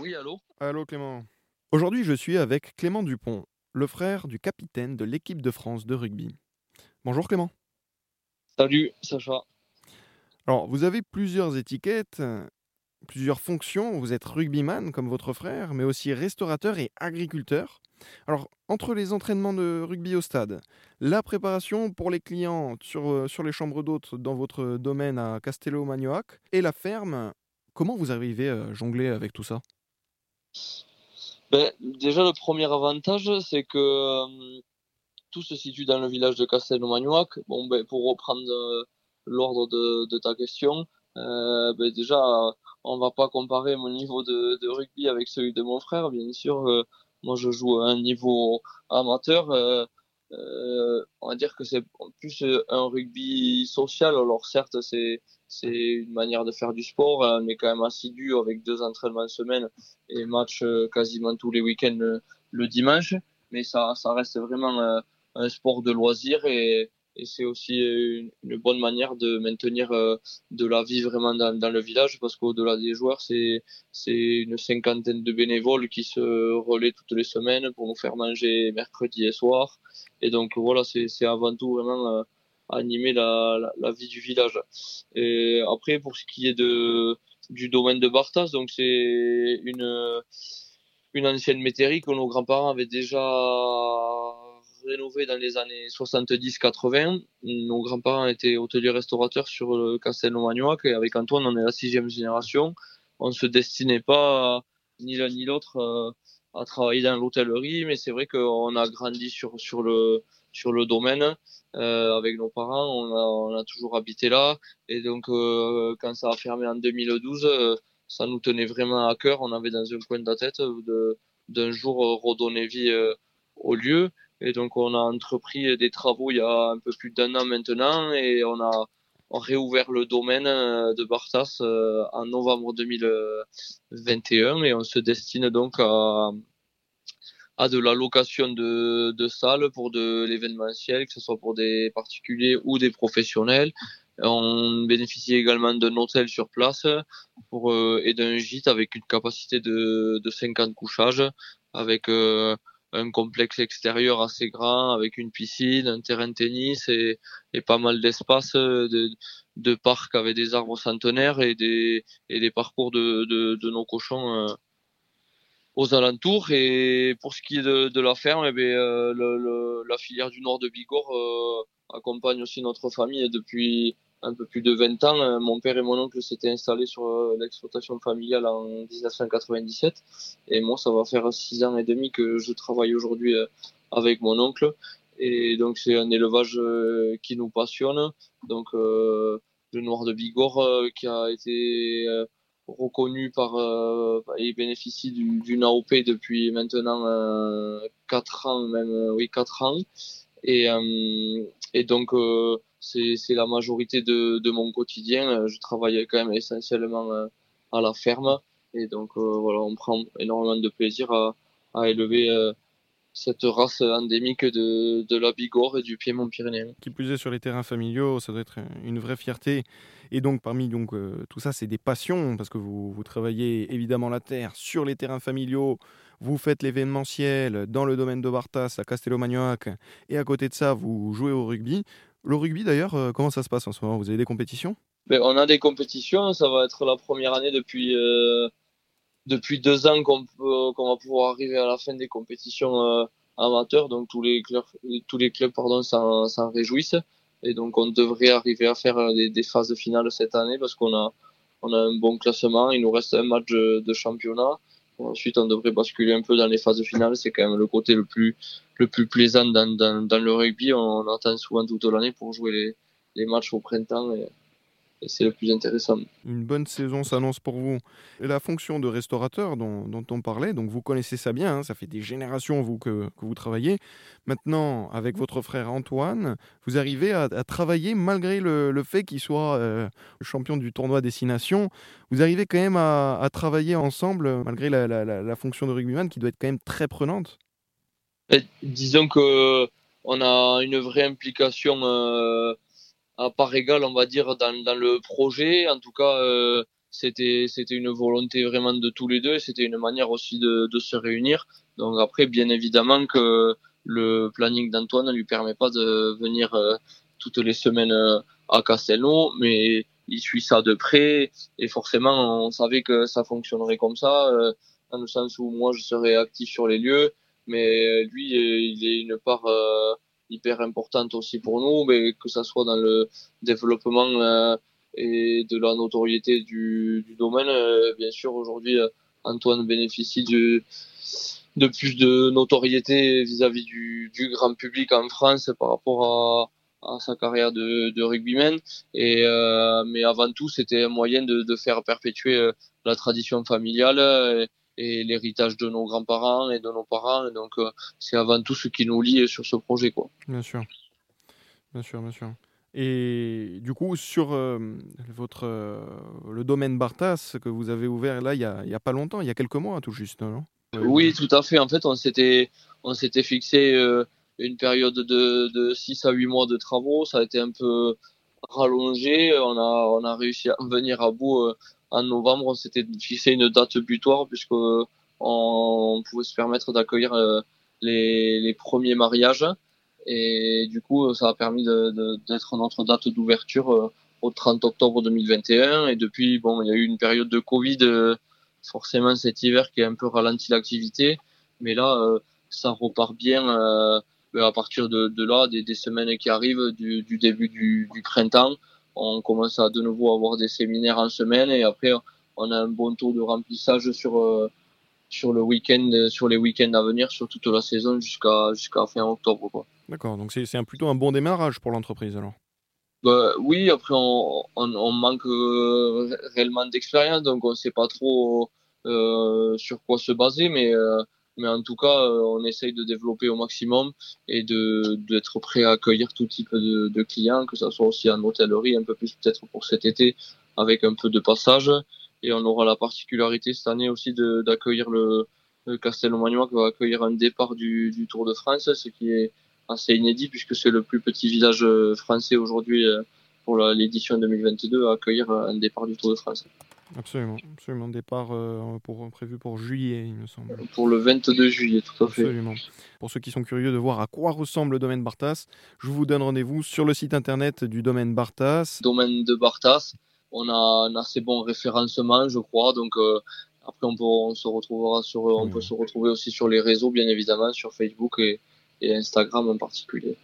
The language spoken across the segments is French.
Oui, allô? Allô Clément. Aujourd'hui, je suis avec Clément Dupont, le frère du capitaine de l'équipe de France de rugby. Bonjour Clément. Salut, Sacha. Alors, vous avez plusieurs étiquettes, plusieurs fonctions. Vous êtes rugbyman comme votre frère, mais aussi restaurateur et agriculteur. Alors, entre les entraînements de rugby au stade, la préparation pour les clients sur, euh, sur les chambres d'hôtes dans votre domaine à Castello-Magnoac et la ferme, comment vous arrivez à jongler avec tout ça? Ben, Déjà, le premier avantage, c'est que euh, tout se situe dans le village de Castello-Magnoac. Bon, ben, pour reprendre euh, l'ordre de, ta question, euh, ben, déjà, on va pas comparer mon niveau de, de, rugby avec celui de mon frère, bien sûr. moi, je joue à un niveau amateur. Euh, on va dire que c'est plus un rugby social. Alors certes, c'est c'est une manière de faire du sport. On est quand même assidu avec deux entraînements semaine et match euh, quasiment tous les week-ends le, dimanche. Mais ça, ça reste vraiment euh, un sport de loisir et, et c'est aussi une, bonne manière de maintenir de la vie vraiment dans, dans le village parce qu'au-delà des joueurs, c'est c'est une cinquantaine de bénévoles qui se relaient toutes les semaines pour nous faire manger mercredi et soir. Et donc voilà, c'est avant tout vraiment euh, animer la, la, la, vie du village. Et après, pour ce qui est de du domaine de Bartas, donc c'est une une ancienne métairie que nos grands-parents avaient déjà rénové dans les années 70-80. Nos grands-parents étaient hôteliers restaurateurs sur le Castelnau-Magnoac et avec Antoine, on est la sixième génération. On se destinait pas ni l'un ni l'autre euh, à travailler dans l'hôtellerie, mais c'est vrai qu'on a grandi sur le domaine euh, avec nos parents. On a toujours habité là, et donc euh, quand ça a fermé en 2012, euh, ça nous tenait vraiment à cœur. On avait dans un coin de la tête d'un jour redonner vie au lieu, et donc on a entrepris des travaux il y a un peu plus d'un an maintenant, et on a réouvert le domaine de Bartas en novembre 2021 et on se destine donc à, à de la location de, de salles pour de l'événementiel, que ce soit pour des particuliers ou des professionnels. On bénéficie également d'un hôtel sur place pour, euh, et d'un gîte avec une capacité de, de 50 couchages, avec euh, un complexe extérieur assez grand, avec une piscine, un terrain de tennis et, et pas mal d'espace de, de parcs avec des arbres centenaires et des, et des parcours de, de, de nos cochons. Euh, aux alentours. Et pour ce qui est de, de la ferme, eh bien, euh, la filière du nord de Bigorre euh, accompagne aussi notre famille depuis un peu plus de 20 ans. Euh, mon père et mon oncle s'étaient installés sur l'exploitation familiale en 1997. Et moi, ça va faire six ans et demi que je travaille aujourd'hui avec mon oncle. Et donc, c'est un élevage qui nous passionne. Donc, le noir de Bigorre qui a été reconnu par euh, il bénéficie d'une AOP depuis maintenant euh, 4 ans même euh, oui 4 ans et euh, et donc euh, c'est la majorité de de mon quotidien je travaille quand même essentiellement à la ferme et donc voilà on prend énormément de plaisir à à élever cette race endémique de, de la Bigorre et du Piémont-Pyrénéen. Qui plus est sur les terrains familiaux, ça doit être une vraie fierté. Et donc parmi donc euh, tout ça, c'est des passions parce que vous, vous travaillez évidemment la terre sur les terrains familiaux. Vous faites l'événementiel dans le domaine de Bartas à Castello-Magnoac et à côté de ça, vous jouez au rugby. Le rugby d'ailleurs, euh, comment ça se passe en ce moment? Vous avez des compétitions? Ben, On a des compétitions, ça va être la première année depuis euh, depuis deux ans qu'on va pouvoir arriver à la fin des compétitions euh, amateurs, donc tous les clubs, tous les clubs pardon s'en réjouissent. Et donc on devrait arriver à faire des, des phases finales cette année parce qu'on a on a un bon classement, il nous reste un match de championnat. Ensuite, on devrait basculer un peu dans les phases finales. C'est quand même le côté le plus le plus plaisant dans, dans, le rugby. On, attend souvent toute l'année pour jouer les, les matchs au printemps. C'est le plus intéressant. Une bonne saison s'annonce pour vous. la fonction de restaurateur dont, dont, on parlait, donc vous connaissez ça bien, hein, ça fait des générations vous que, que, vous travaillez. Maintenant, avec votre frère Antoine, vous arrivez à, à travailler malgré le, le fait qu'il soit euh, champion du tournoi Destination. Vous arrivez quand même à, à travailler ensemble malgré la, la, la, fonction de rugbyman qui doit être quand même très prenante. Et disons que on a une vraie implication. Euh à part égale, on va dire, dans, dans le projet. En tout cas, euh, c'était c'était une volonté vraiment de tous les deux. C'était une manière aussi de, de se réunir. Donc après, bien évidemment que le planning d'Antoine ne lui permet pas de venir euh, toutes les semaines euh, à Castelnau, mais il suit ça de près et forcément on savait que ça fonctionnerait comme ça, euh, dans le sens où moi je serais actif sur les lieux, mais lui il est une part hyper importante aussi pour nous, mais que ça soit dans le développement et de la notoriété du, domaine. bien sûr aujourd'hui Antoine bénéficie du de plus de notoriété vis-à-vis du, du, grand public en France par rapport à, sa carrière de, de rugbyman. Et euh, mais avant tout, c'était un moyen de, de faire perpétuer euh, la tradition familiale et l'héritage de nos grands-parents et de nos parents. Et donc, euh, c'est avant tout ce qui nous lie sur ce projet, quoi. Bien sûr, bien sûr, bien sûr. Et du coup, sur euh, votre euh, le domaine Bartas que vous avez ouvert là, il y a, y a pas longtemps, il y a quelques mois tout juste, non? Oui, tout à fait. En fait, on s'était, on s'était fixé euh, une période de, de 6 à 8 mois de travaux. Ça a été un peu rallongé. On a, on a réussi à venir à bout euh, en novembre. On s'était fixé une date butoir puisque on pouvait se permettre d'accueillir euh, les, les premiers mariages. Et du coup, ça a permis d'être notre date d'ouverture au 30 octobre 2021. Et depuis, bon, il y a eu une période de Covid forcément cet hiver qui a un peu ralenti l'activité, mais là euh, ça repart bien euh, à partir de, de là, des, des, semaines qui arrivent, du, du début du, du, printemps, on commence à de nouveau avoir des séminaires en semaine et après on a un bon taux de remplissage sur euh, sur le week-end, sur les week-ends à venir, sur toute la saison jusqu'à jusqu'à fin octobre. D'accord, donc c'est un plutôt un bon démarrage pour l'entreprise alors. Bah, oui, après on, on, on manque euh, réellement d'expérience, donc on sait pas trop euh, sur quoi se baser, mais euh, mais en tout cas, euh, on essaye de développer au maximum et de d'être prêt à accueillir tout type de, de clients, que ça soit aussi en hôtellerie, un peu plus peut-être pour cet été, avec un peu de passage. Et on aura la particularité cette année aussi d'accueillir le, le Castelmagnois qui va accueillir un départ du, du Tour de France, ce qui est assez inédit puisque c'est le plus petit village euh, français aujourd'hui euh, pour l'édition 2022 à accueillir un départ du Tour de France. Absolument, absolument. Départ pour, prévu pour juillet, il me semble. Pour le 22 juillet, tout à fait. Absolument. Pour ceux qui sont curieux de voir à quoi ressemble le domaine Bartas, je vous donne rendez-vous sur le site internet du domaine Bartas. Domaine de Bartas, on a un assez bon référencement, je crois. Donc après, on, peut, on se retrouvera sur, on peut se retrouver aussi sur les réseaux, bien évidemment, sur Facebook et, et Instagram en particulier.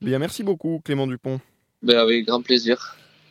Bien, merci beaucoup Clément Dupont. Ben, avec grand plaisir.